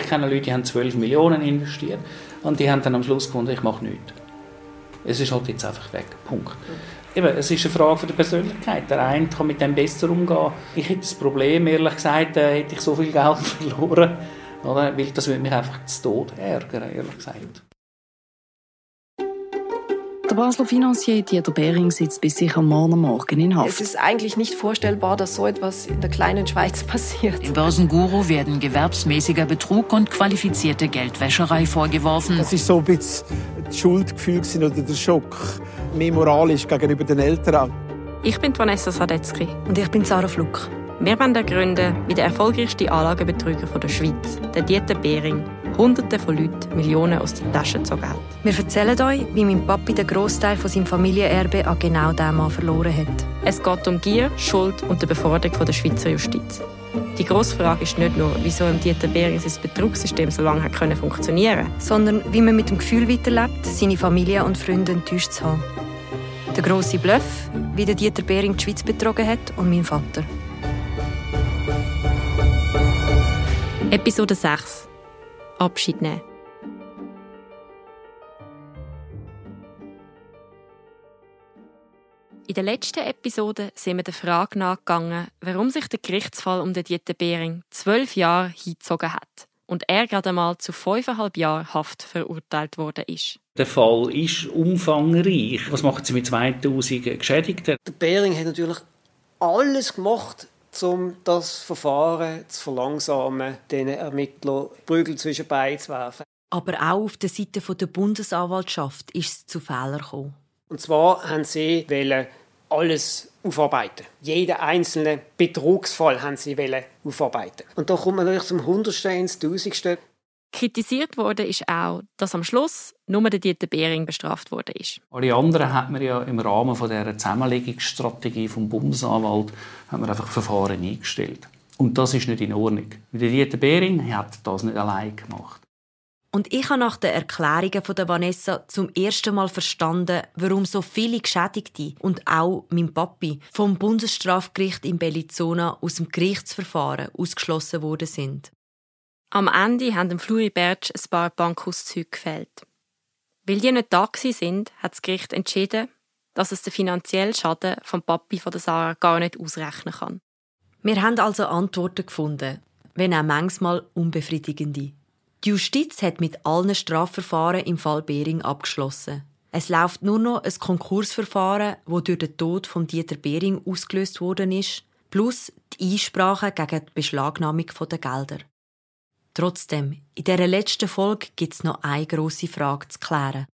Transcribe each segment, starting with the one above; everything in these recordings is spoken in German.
Ich kenne Leute, die haben 12 Millionen investiert und die haben dann am Schluss gefunden, ich mache nichts. Es ist halt jetzt einfach weg. Punkt. Eben, es ist eine Frage der Persönlichkeit. Der eine kann mit dem besser umgehen. Ich hätte das Problem, ehrlich gesagt, äh, hätte ich so viel Geld verloren, oder? weil das würde mich einfach zu Tod ärgern, ehrlich gesagt. Der Basler Finanzier Dieter Behring sitzt bis sicher morgen Morgen in Haft. Es ist eigentlich nicht vorstellbar, dass so etwas in der kleinen Schweiz passiert. Dem Börsenguru werden gewerbsmäßiger Betrug und qualifizierte Geldwäscherei vorgeworfen. Das ist so ein bisschen das Schuldgefühl oder der Schock. Mehr moralisch gegenüber den Eltern. Ich bin Vanessa Sadetzky. Und ich bin Sarah Fluck. Wir wollen ergründen, wie der erfolgreichste Anlagebetrüger der Schweiz, der Dieter Behring, Hunderte von Leuten Millionen aus den Taschen gezogen hat. Wir erzählen euch, wie mein Papi den Großteil von seinem Familienerbe an genau diesem Mann verloren hat. Es geht um Gier, Schuld und die Beforderung der Schweizer Justiz. Die grosse Frage ist nicht nur, wieso im Dieter Behring sein Betrugssystem so lange hat können funktionieren sondern wie man mit dem Gefühl weiterlebt, seine Familie und Freunde enttäuscht zu haben. Der grosse Bluff, wie der Dieter Behring die Schweiz betrogen hat und mein Vater. Episode 6 Abschied nehmen. In der letzten Episode sind wir der Frage nachgegangen, warum sich der Gerichtsfall um den Dieter Behring zwölf Jahre hingezogen hat und er gerade einmal zu fünfeinhalb Jahren Haft verurteilt worden ist. Der Fall ist umfangreich. Was machen Sie mit 2000 Geschädigten? Der Behring hat natürlich alles gemacht, um das Verfahren zu verlangsamen, den Ermittlern Prügel zwischen Beinen zu werfen. Aber auch auf der Seite der Bundesanwaltschaft ist es zu Fehlern gekommen. Und zwar haben sie alles aufarbeiten. Jeden einzelnen Betrugsfall haben sie aufarbeiten. Und da kommt man natürlich zum Hundertsten ins Tausendste. Kritisiert wurde ist auch, dass am Schluss nur der Dieter Behring bestraft wurde ist. Alle anderen hat man ja im Rahmen von der Zusammenlegungsstrategie vom Bundesanwalt hat man einfach Verfahren eingestellt. Und das ist nicht in Ordnung. Der Dieter Behring hat das nicht allein gemacht. Und ich habe nach den Erklärungen von der Vanessa zum ersten Mal verstanden, warum so viele Geschädigte und auch mein Papi vom Bundesstrafgericht in Bellinzona aus dem Gerichtsverfahren ausgeschlossen worden sind. Am Ende haben dem Fluribert ein paar Bankauszüge gefällt. Weil die nicht da sind, hat das Gericht entschieden, dass es den finanziellen Schaden vom Papi von der Sarah gar nicht ausrechnen kann. Wir haben also Antworten gefunden, wenn auch manchmal unbefriedigende. Die Justiz hat mit allen Strafverfahren im Fall Behring abgeschlossen. Es läuft nur noch ein Konkursverfahren, wo durch den Tod von Dieter Behring ausgelöst worden ist, plus die Einsprache gegen die Beschlagnahmung der Gelder. Trotzdem, in dieser letzten Folge gibt es noch eine grosse Frage zu klären.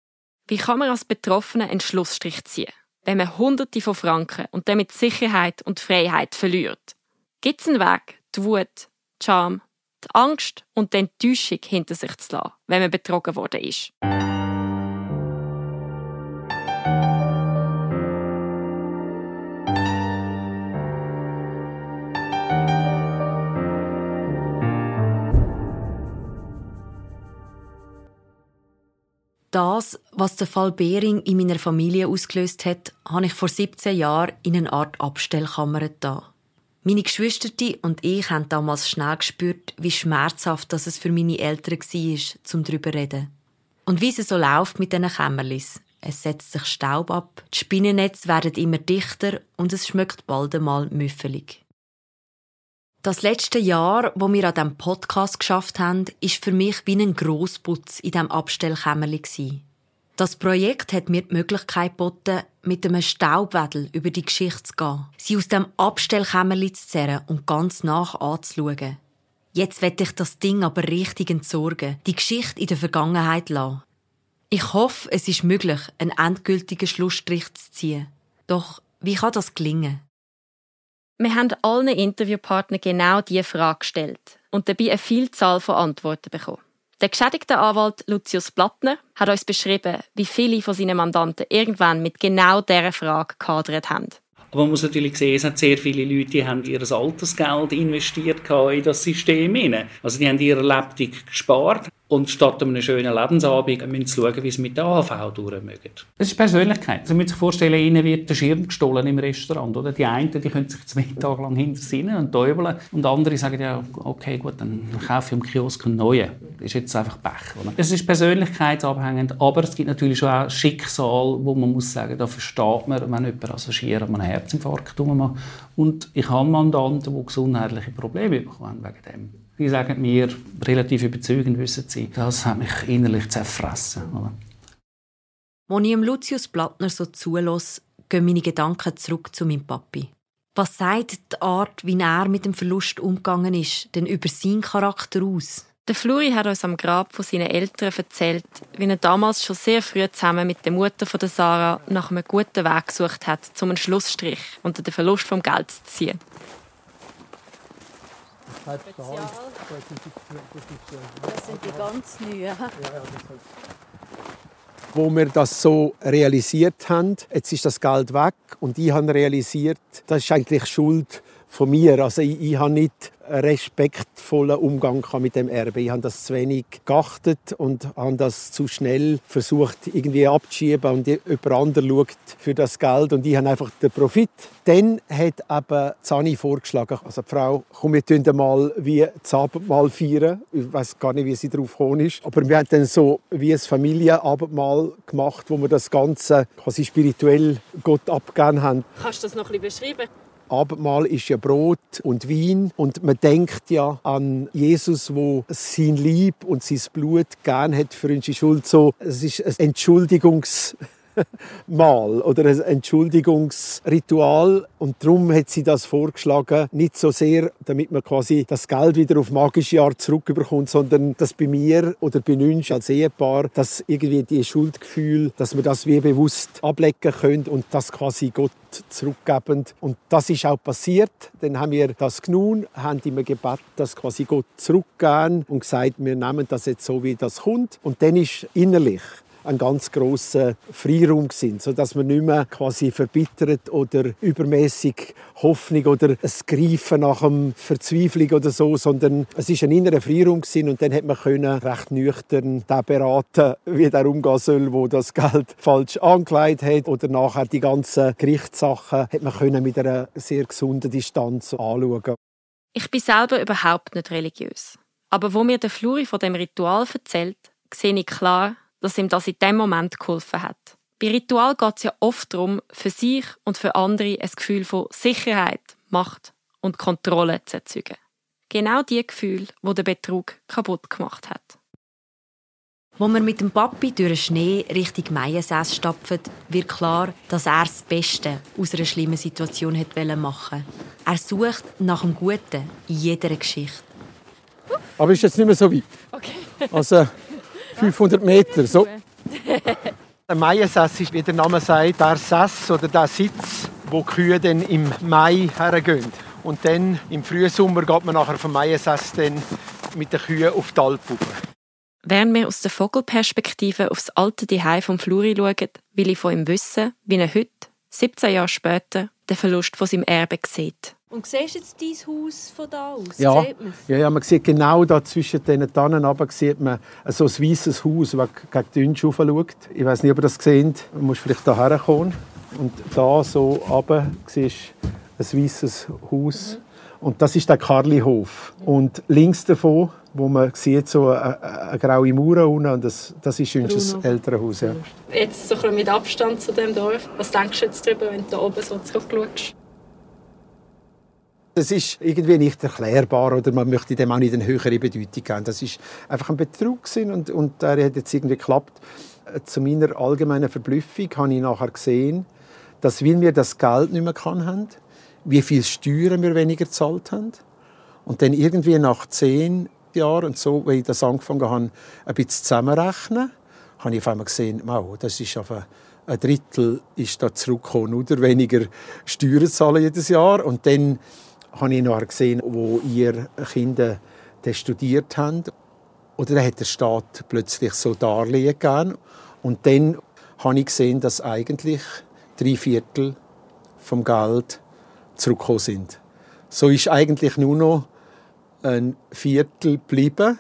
Wie kann man als Betroffener einen Schlussstrich ziehen, wenn man Hunderte von Franken und damit Sicherheit und Freiheit verliert? Gibt es einen Weg, die Wut, die Scham, die Angst und die Enttäuschung hinter sich zu lassen, wenn man betrogen worden ist? Das, was der Fall Behring in meiner Familie ausgelöst hat, habe ich vor 17 Jahren in eine Art Abstellkammer da. Meine Geschwister und ich haben damals schnell gespürt, wie schmerzhaft das es für meine Eltern war, zum darüber zu reden. Und wie es so läuft mit diesen Kämmerlis. Es setzt sich Staub ab, die Spinnennetze werden immer dichter und es schmeckt bald einmal müffelig. Das letzte Jahr, wo wir an diesem Podcast geschafft haben, ist für mich wie ein Grossputz in diesem Abstellkämmerli. Das Projekt hat mir die Möglichkeit geboten, mit einem Staubwedel über die Geschichte zu gehen, sie aus dem Abstellkämmerli zu zerren und ganz nach anzuschauen. Jetzt werde ich das Ding aber richtig entsorgen, die Geschichte in der Vergangenheit lassen. Ich hoffe, es ist möglich, einen endgültigen Schlussstrich zu ziehen. Doch wie kann das gelingen? Wir haben allen Interviewpartnern genau diese Frage gestellt und dabei eine Vielzahl von Antworten bekommen. Der geschädigte Anwalt Lucius Plattner hat uns beschrieben, wie viele von seinen Mandanten irgendwann mit genau dieser Frage gehadert haben. Aber man muss natürlich sehen, es hat sehr viele Leute, die haben ihr Altersgeld investiert in das System. Also die haben ihre Lebtung gespart und statt einem schönen Lebensabend müssen sie schauen, wie sie mit der AHV durchmögen. Das ist Persönlichkeit. Sie müssen sich vorstellen, ihnen wird der Schirm gestohlen im Restaurant. Oder? Die einen die können sich zwei Tage lang hintersinnen und täubeln. Und andere sagen, ja, okay, gut, dann kaufe ich im Kiosk einen neuen. Das ist jetzt einfach Pech. Oder? Es ist persönlichkeitsabhängig, aber es gibt natürlich schon auch Schicksal, wo man muss sagen, da versteht man, wenn jemand Passagier einen Herzinfarkt macht. Und ich habe Mandanten, die gesundheitliche Probleme bekommen wegen dem. Die sagen mir relativ überzeugend, wissen sie, das hat mich innerlich zerfressen. Oder? Als ich Lucius Plattner so zulasse, gehen meine Gedanken zurück zu meinem Papi. Was sagt die Art, wie er mit dem Verlust umgegangen ist, denn über seinen Charakter aus? Der Fluri hat uns am Grab von seinen Eltern erzählt, wie er damals schon sehr früh zusammen mit der Mutter von Sarah nach einem guten Weg gesucht hat, um einen Schlussstrich unter den Verlust vom Geld zu ziehen. Spezial. Das sind die ganz neuen. Wo wir das so realisiert haben, jetzt ist das Geld weg und ich habe realisiert, das ist eigentlich Schuld von mir. Also ich, ich habe nicht respektvollen Umgang mit dem Erbe. Ich habe das zu wenig geachtet und habe das zu schnell versucht irgendwie abzuschieben und jemand anderes schaut für das Geld und ich habe einfach den Profit. Dann hat eben Zani vorgeschlagen, also die Frau, komm, wir tun mal wie das Abendmahl feiern. Ich weiß gar nicht, wie sie darauf gekommen ist. Aber wir haben dann so wie ein Familienabendmahl gemacht, wo wir das Ganze quasi spirituell Gott abgegeben haben. Kannst du das noch ein bisschen beschreiben? Abendmahl ist ja Brot und Wein und man denkt ja an Jesus, wo sein Lieb und sein Blut gern hat für unsere Schuld. So, es ist ein Entschuldigungs Mal oder ein Entschuldigungsritual und darum hat sie das vorgeschlagen, nicht so sehr, damit man quasi das Geld wieder auf magische Art zurückbekommt, sondern dass bei mir oder bei uns als Ehepaar, dass irgendwie die Schuldgefühl, dass wir das wie bewusst ablecken können und das quasi Gott zurückgeben. Und das ist auch passiert. Dann haben wir das genommen, haben immer gebeten, dass quasi Gott zurückgehen und gesagt, wir nehmen das jetzt so, wie das kommt. Und dann ist innerlich ein ganz großer Freiraum sind, so dass man nicht mehr quasi verbittert oder übermäßig Hoffnung oder ein Greifen nach einem Verzweiflung oder so, sondern es ist ein innerer Freiraum gewesen und dann hat man können recht nüchtern den beraten, wie der umgehen soll, wo das Geld falsch angelegt hat oder nachher die ganzen Gerichtssachen hat man können mit einer sehr gesunden Distanz anschauen. Ich bin selber überhaupt nicht religiös. Aber wo mir der Fluri von dem Ritual erzählt, sehe ich klar, dass ihm das in dem Moment geholfen hat. Bei Ritual geht es ja oft darum, für sich und für andere ein Gefühl von Sicherheit, Macht und Kontrolle zu erzeugen. Genau die Gefühle, wo der Betrug kaputt gemacht hat. Wo wir mit dem Papi durch den Schnee Richtung Maiensäß stapfen, wird klar, dass er das Beste aus einer schlimmen Situation machen wollte. Er sucht nach dem Guten in jeder Geschichte. Aber ist jetzt nicht mehr so weit. Okay. Also 500 Meter. So. Der Maiensäss ist, wie der Name sagt, der Sess oder der Sitz, wo die Kühe dann im Mai hergehen. Und dann im Frühsommer geht man nachher vom Maiensäss dann mit den Kühen auf die Alp Während wir aus der Vogelperspektive aufs alte Zuhause vom Fluri schauen, will ich von ihm wissen, wie er heute, 17 Jahre später, den Verlust von seinem Erbe sieht. Und siehst du jetzt dein Haus von da aus? Ja, ja, ja, man sieht genau da zwischen den Tannen runter, sieht man so ein weißes Haus, das gegen die Dünsch schaut. Ich weiß nicht, ob ihr das seht. Man muss vielleicht hierher kommen. Und da so runter siehst du ein weißes Haus. Mhm. Und das ist der Karlihof. Und links davon, wo man sieht, so eine, eine graue Mauer unten, und das, das ist unser Elternhaus. Ja. Jetzt so ein mit Abstand zu dem Dorf. Was denkst du jetzt darüber, wenn du da oben so zurückschaust? Das ist irgendwie nicht erklärbar oder man möchte dem auch nicht eine höhere Bedeutung geben. Das ist einfach ein Betrug und, und der hat jetzt irgendwie geklappt. Zu meiner allgemeinen Verblüffung habe ich nachher gesehen, dass weil wir das Geld nicht mehr haben, wie viel Steuern wir weniger gezahlt haben. Und dann irgendwie nach zehn Jahren und so, wenn ich das angefangen habe, ein bisschen zusammenrechnen, habe ich auf einmal gesehen, wow, das ist auf ein Drittel ist da zurückgekommen, oder weniger Steuern zahlen jedes Jahr. Und dann habe ich nachher gesehen, wo ihr Kinder studiert haben. Oder dann hat der Staat plötzlich so Darlehen gegeben. Und dann habe ich gesehen, dass eigentlich drei Viertel vom Geld zurückgekommen sind. So ist eigentlich nur noch ein Viertel geblieben.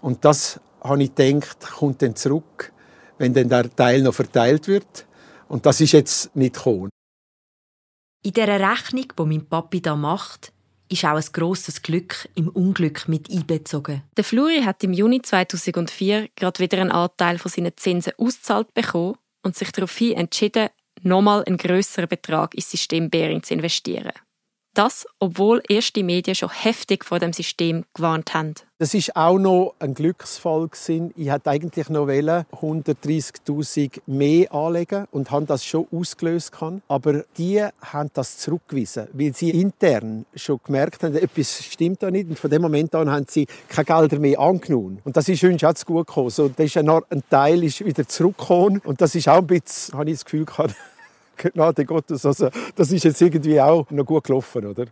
Und das habe ich gedacht, kommt dann zurück, wenn dann der Teil noch verteilt wird. Und das ist jetzt nicht gekommen. In dieser Rechnung, die mein Papi da macht, ist auch ein grosses Glück im Unglück mit einbezogen. Der Fluri hat im Juni 2004 gerade wieder einen Anteil von seinen Zinsen ausgezahlt bekommen und sich daraufhin entschieden, nochmal einen grösseren Betrag ins System Bering zu investieren. Das, obwohl erste Medien schon heftig vor dem System gewarnt haben. Das ist auch noch ein Glücksfall gewesen. Ich hätte eigentlich noch 130.000 mehr anlegen und haben das schon ausgelöst kann. Aber die haben das zurückgewiesen, weil sie intern schon gemerkt haben, etwas stimmt da nicht. Und von dem Moment an haben sie keine Gelder mehr angenommen. Und das ist uns auch zu gut gekommen. So, das ist ein, ein Teil ist wieder zurückgekommen und das ist auch ein bisschen, habe ich das Gefühl gehabt, Gnade Gottes, also das ist jetzt irgendwie auch noch gut gelaufen, oder?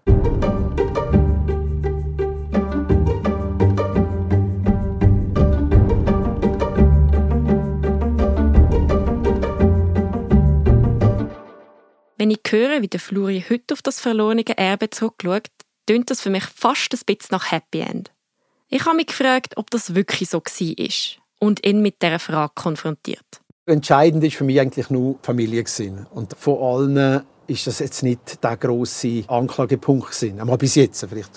Wenn ich höre, wie der Fluri heute auf das verlorene Erbe zurückschaut, tönt das für mich fast ein bisschen nach Happy End. Ich habe mich gefragt, ob das wirklich so war und ihn mit dieser Frage konfrontiert. Entscheidend ist für mich eigentlich nur Familie gewesen. und von allen ist das jetzt nicht der große Anklagepunkt gewesen. Aber bis jetzt vielleicht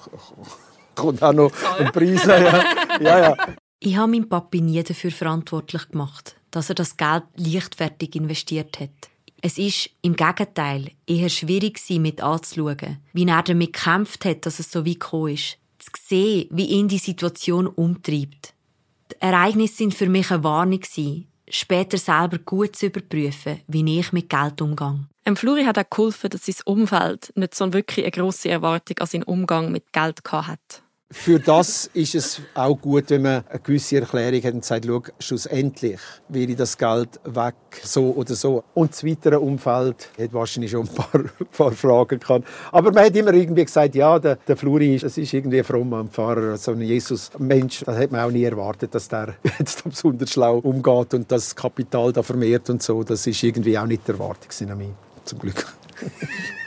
kommt auch noch ein Preis. Ja. Ja, ja. Ich habe meinen Papi nie dafür verantwortlich gemacht, dass er das Geld leichtfertig investiert hat. Es ist im Gegenteil eher schwierig mit anzuschauen, wie er damit gekämpft hat, dass es so weit gekommen ist. Zu sehen, wie ihn die Situation umtreibt. Die Ereignisse sind für mich eine Warnung später selber gut zu überprüfen, wie ich mit Geld umgehe. Em Fluri hat auch geholfen, dass sein Umfeld nicht so wirklich eine grosse Erwartung an seinen Umgang mit Geld hatte für das ist es auch gut, wenn man eine gewisse Erklärung hat und sagt, schau, schlussendlich wäre das Geld weg, so oder so. Und das weitere Umfeld hat wahrscheinlich schon ein paar, paar Fragen gehabt. Aber man hat immer irgendwie gesagt, ja, der, der Fluri, das ist irgendwie ein frommer Pfarrer, so ein Jesus-Mensch. Das hat man auch nie erwartet, dass der jetzt besonders schlau umgeht und das Kapital da vermehrt und so. Das ist irgendwie auch nicht erwartet an mich, zum Glück.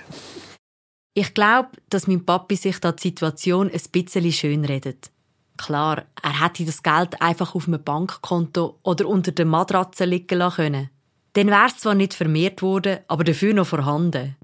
Ich glaube, dass mein Papi sich da die Situation ein bisschen schön redet. Klar, er hätte das Geld einfach auf einem Bankkonto oder unter der Matratze liegen lassen können. Dann wäre es zwar nicht vermehrt worden, aber dafür noch vorhanden.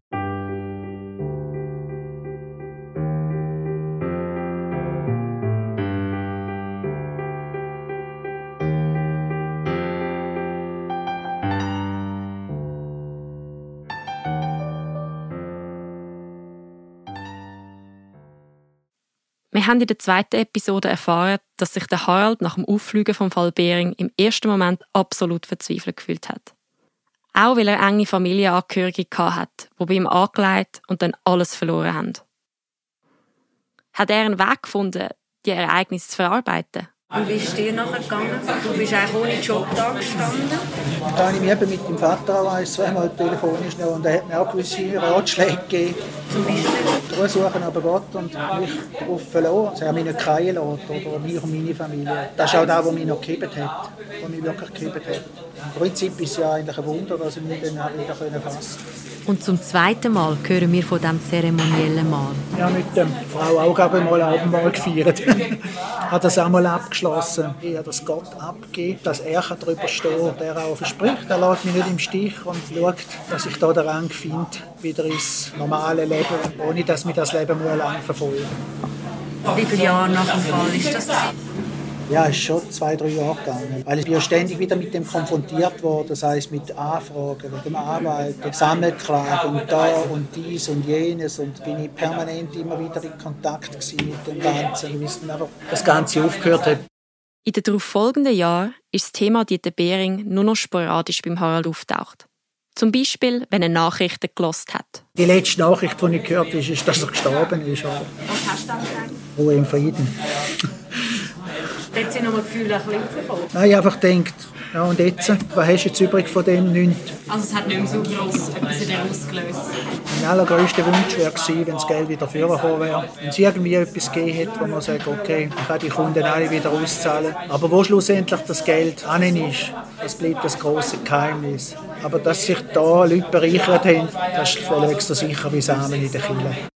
Wir haben in der zweiten Episode erfahren, dass sich der Harald nach dem Auffliegen vom Fall Bering im ersten Moment absolut verzweifelt gefühlt hat. Auch weil er enge Familienangehörige hat, die bei ihm angelegt und dann alles verloren haben. Hat er einen Weg gefunden, die Ereignisse zu verarbeiten? Und wie ist dir nachher gegangen? Du bist eigentlich ohne Job da gestanden. Da habe ich mich eben mit dem Vater ein, zweimal telefonisch noch und er hat mir auch gewisse Ratschläge gegeben. Zum Beispiel? Suchen aber Gott und mich darauf verloren. Sie haben mich nicht kreien lassen, oder mich und meine Familie. Das ist auch das, was mich noch gehebt hat, was mich wirklich gehebt hat. Im Prinzip ist es ja eigentlich ein Wunder, dass ich mich dann wieder fassen konnte. Und zum zweiten Mal hören wir von diesem zeremoniellen Mahl. Ja, mit der Frau auch mal Abendmahl gefeiert. hat das auch mal abgeschlossen. Ich habe das Gott abgegeben, dass er darüber steht, der auch verspricht. Er lässt mich nicht im Stich und schaut, dass ich da den finde, wieder ins normale Leben, ohne dass mich das Leben lang verfolgt. Wie viele Jahre nach dem Fall ist das? Ja, es ist schon zwei, drei Jahre gegangen. Weil ich bin ja ständig wieder mit dem konfrontiert worden, das heißt mit Anfragen, mit dem Arbeiten, Sammelklagen und da und dies und jenes und bin ich permanent immer wieder in Kontakt mit dem Ganzen, bis dann einfach das Ganze aufgehört hat. In den darauf folgenden Jahren ist das Thema Dieter Behring nur noch sporadisch beim Harald auftaucht. Zum Beispiel, wenn er Nachrichten gelost hat. Die letzte Nachricht, die ich gehört habe, ist, dass er gestorben ist. Was hast du dann gesagt? Ruhe im Frieden. Dort sind noch mal Gefühle ein bisschen bekommen. Nein, ich einfach denkt, ja und jetzt, was hast du jetzt übrig von dem? Nichts. Also es hat nicht mehr so gross etwas in dir ausgelöst. Mein allergrößter Wunsch wäre gewesen, wenn das Geld wieder vorgekommen wäre. Wenn es irgendwie etwas gegeben hätte, wo man sagt, okay, ich kann die Kunden alle wieder auszahlen. Aber wo schlussendlich das Geld an ist, das bleibt das große Geheimnis. Aber dass sich da Leute bereichert haben, das ist völlig so sicher wie Samen in der Kille.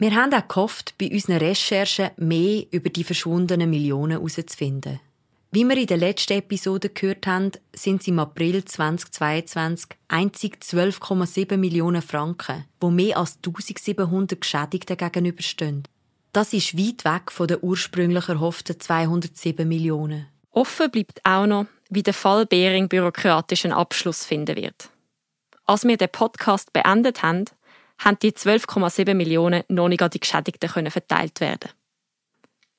Wir haben auch gehofft, bei unseren Recherchen mehr über die verschwundenen Millionen herauszufinden. Wie wir in der letzten Episode gehört haben, sind es im April 2022 einzig 12,7 Millionen Franken, wo mehr als 1700 Geschädigten gegenüberstehen. Das ist weit weg von der ursprünglich erhofften 207 Millionen. Offen bleibt auch noch, wie der Fall Behring bürokratischen Abschluss finden wird. Als wir den Podcast beendet haben, haben die 12,7 Millionen noch nicht an die Geschädigten verteilt werden.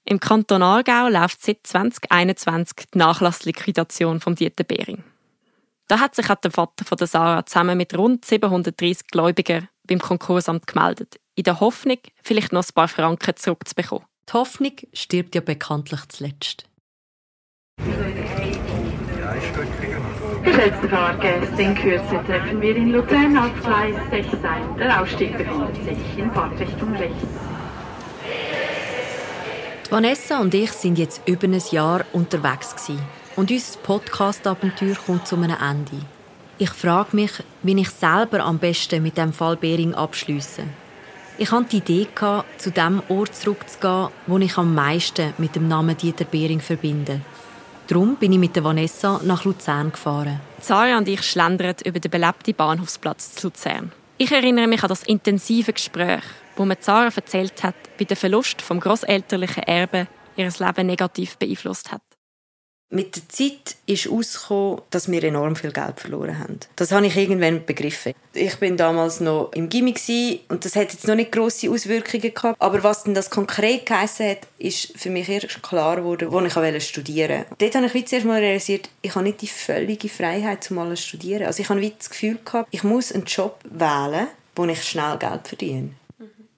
Im Kanton Aargau läuft seit 2021 die Nachlassliquidation vom Dieter Behring. Da hat sich auch der Vater von der Sarah zusammen mit rund 730 Gläubigern beim Konkursamt gemeldet, in der Hoffnung, vielleicht noch ein paar Franken zurückzubekommen. Die Hoffnung stirbt ja bekanntlich zuletzt. Geschätzte Fahrgäste, in Kürze treffen wir in Luzern auf Gleis 6 ein. Der Ausstieg befindet sich in Fahrtrichtung rechts. Vanessa und ich sind jetzt über ein Jahr unterwegs gewesen. und unser Podcast-Abenteuer kommt zu einem Ende. Ich frage mich, wie ich selber am besten mit dem Fall Bering abschließe. Ich hatte die Idee, zu dem Ort zurückzugehen, wo ich am meisten mit dem Namen Dieter Bering verbinde. Darum bin ich mit der Vanessa nach Luzern gefahren. Sarah und ich schlendern über den belebten Bahnhofsplatz zu Luzern. Ich erinnere mich an das intensive Gespräch, wo mir Sarah erzählt hat, wie der Verlust vom grosselterlichen Erbe ihr Leben negativ beeinflusst hat. Mit der Zeit ist herausgekommen, dass wir enorm viel Geld verloren haben. Das habe ich irgendwann begriffen. Ich bin damals noch im Gimmick und das hat jetzt noch nicht grosse Auswirkungen gehabt. Aber was denn das konkret geheißen hat, ist für mich erst klar geworden, wo ich studieren wollte. Dort habe ich zuerst mal realisiert, ich habe nicht die völlige Freiheit, zum zu studieren. Also ich habe das Gefühl gehabt, ich muss einen Job wählen, wo ich schnell Geld verdiene.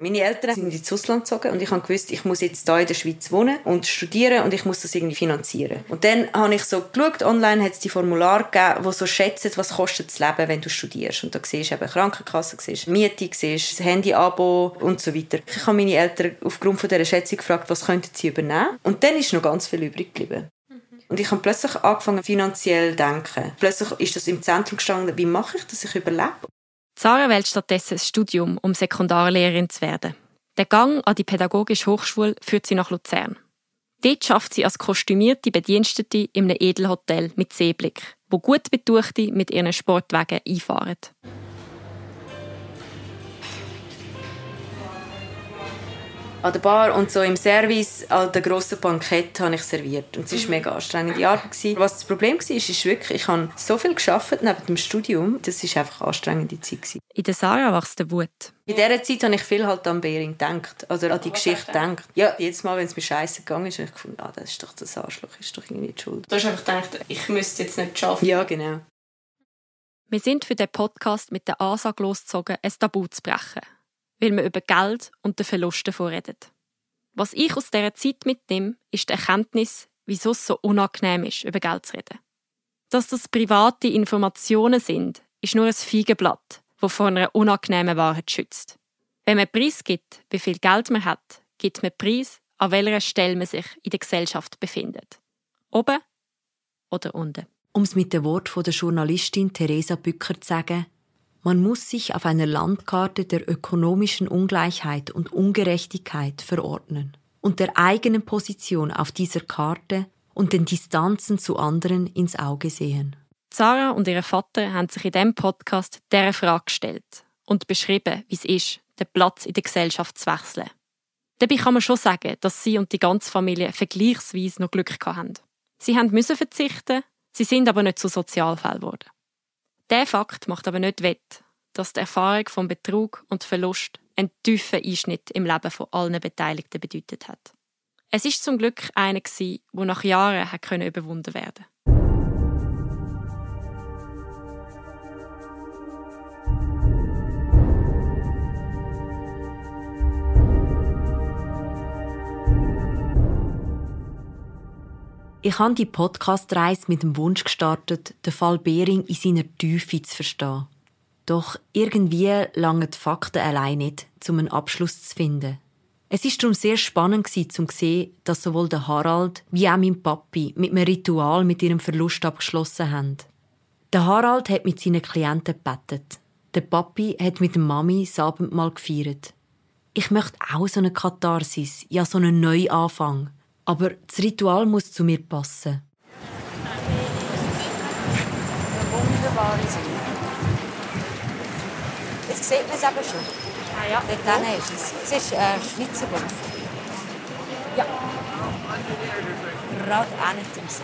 Meine Eltern sind ins Ausland gezogen und ich habe gewusst, ich muss jetzt hier in der Schweiz wohnen und studieren und ich muss das irgendwie finanzieren. Und dann habe ich so geschaut, online hat es die Formulare gegeben, die so schätzen, was kostet das Leben, wenn du studierst. Und da siehst du eben Krankenkasse, siehst Miete, siehst das Handy-Abo und so weiter. Ich habe meine Eltern aufgrund von dieser Schätzung gefragt, was könnten sie übernehmen. Und dann ist noch ganz viel übrig geblieben. Und ich habe plötzlich angefangen, finanziell zu denken. Plötzlich ist das im Zentrum gestanden, wie mache ich, dass ich überlebe? Sarah wählt stattdessen ein Studium, um Sekundarlehrerin zu werden. Der Gang an die Pädagogische Hochschule führt sie nach Luzern. Dort schafft sie als kostümierte Bedienstete in einem Edelhotel mit Seeblick, wo gut Betuchte mit ihren Sportwagen einfahren. An der Bar und so im Service an der grossen Bankett habe ich serviert und es war mhm. mega anstrengende Arbeit gewesen. Was das Problem war, ist, ist wirklich, ich habe so viel geschafft neben dem Studium, das ist einfach eine anstrengende Zeit gewesen. In der Sarah wächst der Wut. In dieser Zeit habe ich viel halt an Bering gedacht, oder an die Geschichte gedacht. Ja, jedes Mal, wenn es mir scheiße gegangen ist, habe ich gefunden, ah, das ist doch das Arschloch, ist doch irgendwie die Schuld. Du hast einfach gedacht, ich müsste jetzt nicht schaffen. Ja, genau. Wir sind für den Podcast mit der Ansage losgezogen, ein Tabu zu brechen weil man über Geld und den Verlust davon redet. Was ich aus dieser Zeit mitnehme, ist die Erkenntnis, wieso es so unangenehm ist, über Geld zu reden. Dass das private Informationen sind, ist nur ein Feigenblatt, das vor einer unangenehmen Wahrheit schützt. Wenn man Preis gibt, wie viel Geld man hat, gibt man Preis, an welcher Stelle man sich in der Gesellschaft befindet. Oben oder unten. Um es mit dem Wort der Journalistin Theresa Bücker zu sagen, man muss sich auf einer Landkarte der ökonomischen Ungleichheit und Ungerechtigkeit verordnen und der eigenen Position auf dieser Karte und den Distanzen zu anderen ins Auge sehen. Sarah und ihr Vater haben sich in diesem Podcast dieser Frage gestellt und beschrieben, wie es ist, den Platz in der Gesellschaft zu wechseln. Dabei kann man schon sagen, dass sie und die ganze Familie vergleichsweise noch Glück hatten. Sie mussten verzichten, sie sind aber nicht zu Sozialfällen geworden. Der Fakt macht aber nicht wett, dass die Erfahrung von Betrug und Verlust einen tiefen Einschnitt im Leben von allen Beteiligten bedeutet hat. Es ist zum Glück einer, der nach Jahren überwunden werden Ich habe die Podcast-Reise mit dem Wunsch gestartet, den Fall Behring in seiner Tiefe zu verstehen. Doch irgendwie langen die Fakten allein nicht, um einen Abschluss zu finden. Es ist darum sehr spannend zu sehen, dass sowohl der Harald wie auch mein Papi mit einem Ritual mit ihrem Verlust abgeschlossen haben. Der Harald hat mit seinen Klienten gebettet. Der Papi hat mit der Mami das Abendmahl gefeiert. Ich möchte auch so eine Katharsis, ja so einen Neuanfang. Aber das Ritual muss zu mir passen. Wunderbare Sonne. Jetzt sieht man es eben schon. Ah ja. Dort hinten ist es. Es ist äh, Schweizer Golf. Ja. Gerade auch nicht im See.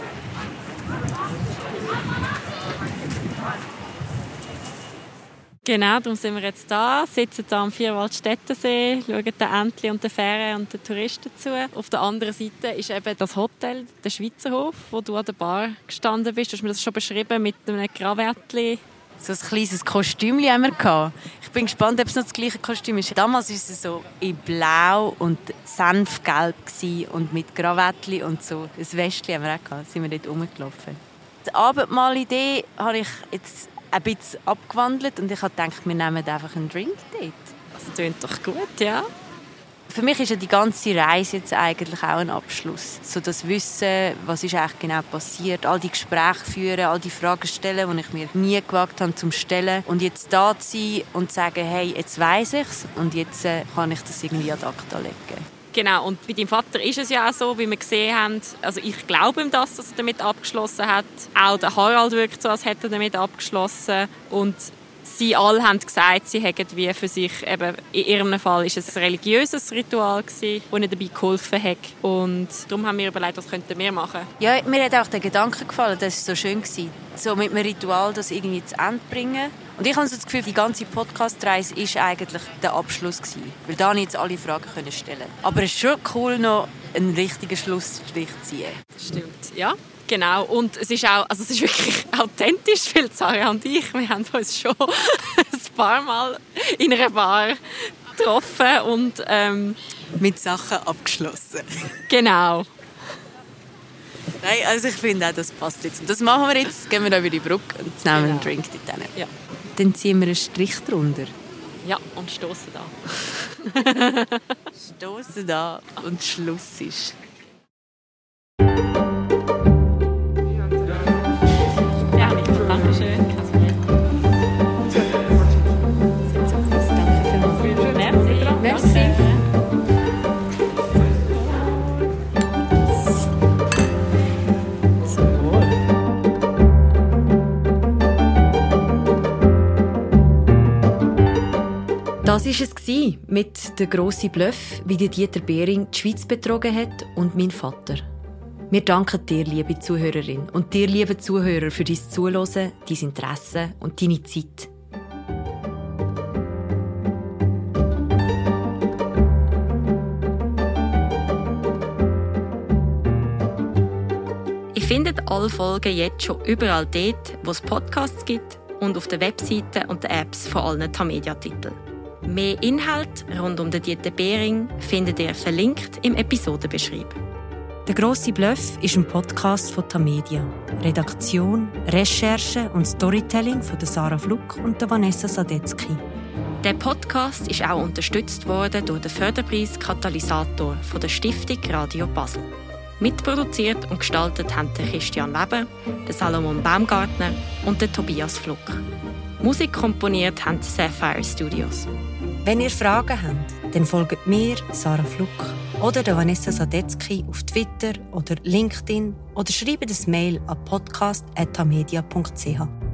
Genau, darum sind wir jetzt da, sitzen hier am Vierwaldstättensee, schauen den Entli und den Fähren und den Touristen zu. Auf der anderen Seite ist eben das Hotel, der Schweizer Hof, wo du an der Bar gestanden bist. Du hast mir das schon beschrieben mit einem Krawattli. So ein kleines Kostüm haben wir gehabt. Ich bin gespannt, ob es noch das gleiche Kostüm ist. Damals war es so in blau und senfgelb und mit Krawattli und so. Ein Westchen haben wir auch gehabt. sind wir dort rumgelaufen. Die Abendmahlidee habe ich jetzt ein bisschen abgewandelt und ich habe gedacht, wir nehmen einfach einen Drink dort. Das klingt doch gut, ja. Für mich ist ja die ganze Reise jetzt eigentlich auch ein Abschluss. So das Wissen, was ist eigentlich genau passiert, all die Gespräche führen, all die Fragen stellen, die ich mir nie gewagt habe zu stellen. Und jetzt da zu sein und zu sagen, hey, jetzt weiß ich's und jetzt äh, kann ich das irgendwie ad acta legen. Genau, und bei deinem Vater ist es ja auch so, wie wir gesehen haben, also ich glaube ihm das, dass er damit abgeschlossen hat. Auch der Harald wirkt so, als hätte er damit abgeschlossen. Und sie alle haben gesagt, sie hätten wie für sich, eben, in ihrem Fall ist es ein religiöses Ritual gewesen, das ihnen dabei geholfen hat. Und darum haben wir überlegt, was könnten wir machen. Ja, mir hat auch der Gedanke gefallen, das war so schön. Gewesen, so mit einem Ritual das irgendwie zu Ende bringen. Und ich habe so das Gefühl, die ganze Podcast-Reise war eigentlich der Abschluss. Gewesen, weil da jetzt alle Fragen können stellen Aber es ist schon cool, noch einen richtigen Schlussstrich zu ziehen. Stimmt, ja. Genau, und es ist auch, also es ist wirklich authentisch, weil Sarah und ich, wir haben uns schon ein paar Mal in einer Bar getroffen und ähm, mit Sachen abgeschlossen. Genau. Nein, also ich finde auch, das passt jetzt. Und das machen wir jetzt, gehen wir da über die Brücke und nehmen genau. einen Drink dort Ja. Dann ziehen wir einen Strich drunter. Ja, und stoßen da. stoßen da und Schluss ist. War es mit der grossen Bluff, wie Dieter Behring die Schweiz betrogen hat und mein Vater. Wir danken dir, liebe Zuhörerin, und dir, liebe Zuhörer, für dein Zuhören, dein Interesse und deine Zeit. Ihr findet alle Folgen jetzt schon überall dort, wo es Podcasts gibt und auf den Webseiten und den Apps von allen Tamedia-Titeln. Mehr Inhalt rund um den Dieter Behring findet ihr verlinkt im Episodenbeschrieb. Der grosse Bluff ist ein Podcast von Tamedia. Redaktion, Recherche und Storytelling von Sarah Fluck und Vanessa Sadetzky. Der Podcast ist auch unterstützt worden durch den Förderpreis Katalysator von der Stiftung Radio Basel. Mitproduziert und gestaltet haben der Christian Weber, der Salomon Baumgartner und der Tobias Fluck. Musik komponiert haben die Sapphire Studios. Wenn ihr Fragen habt, dann folgt mir, Sarah Fluck, oder der Vanessa Sadetzky auf Twitter oder LinkedIn oder schreibt ein Mail an podcast.tamedia.ch.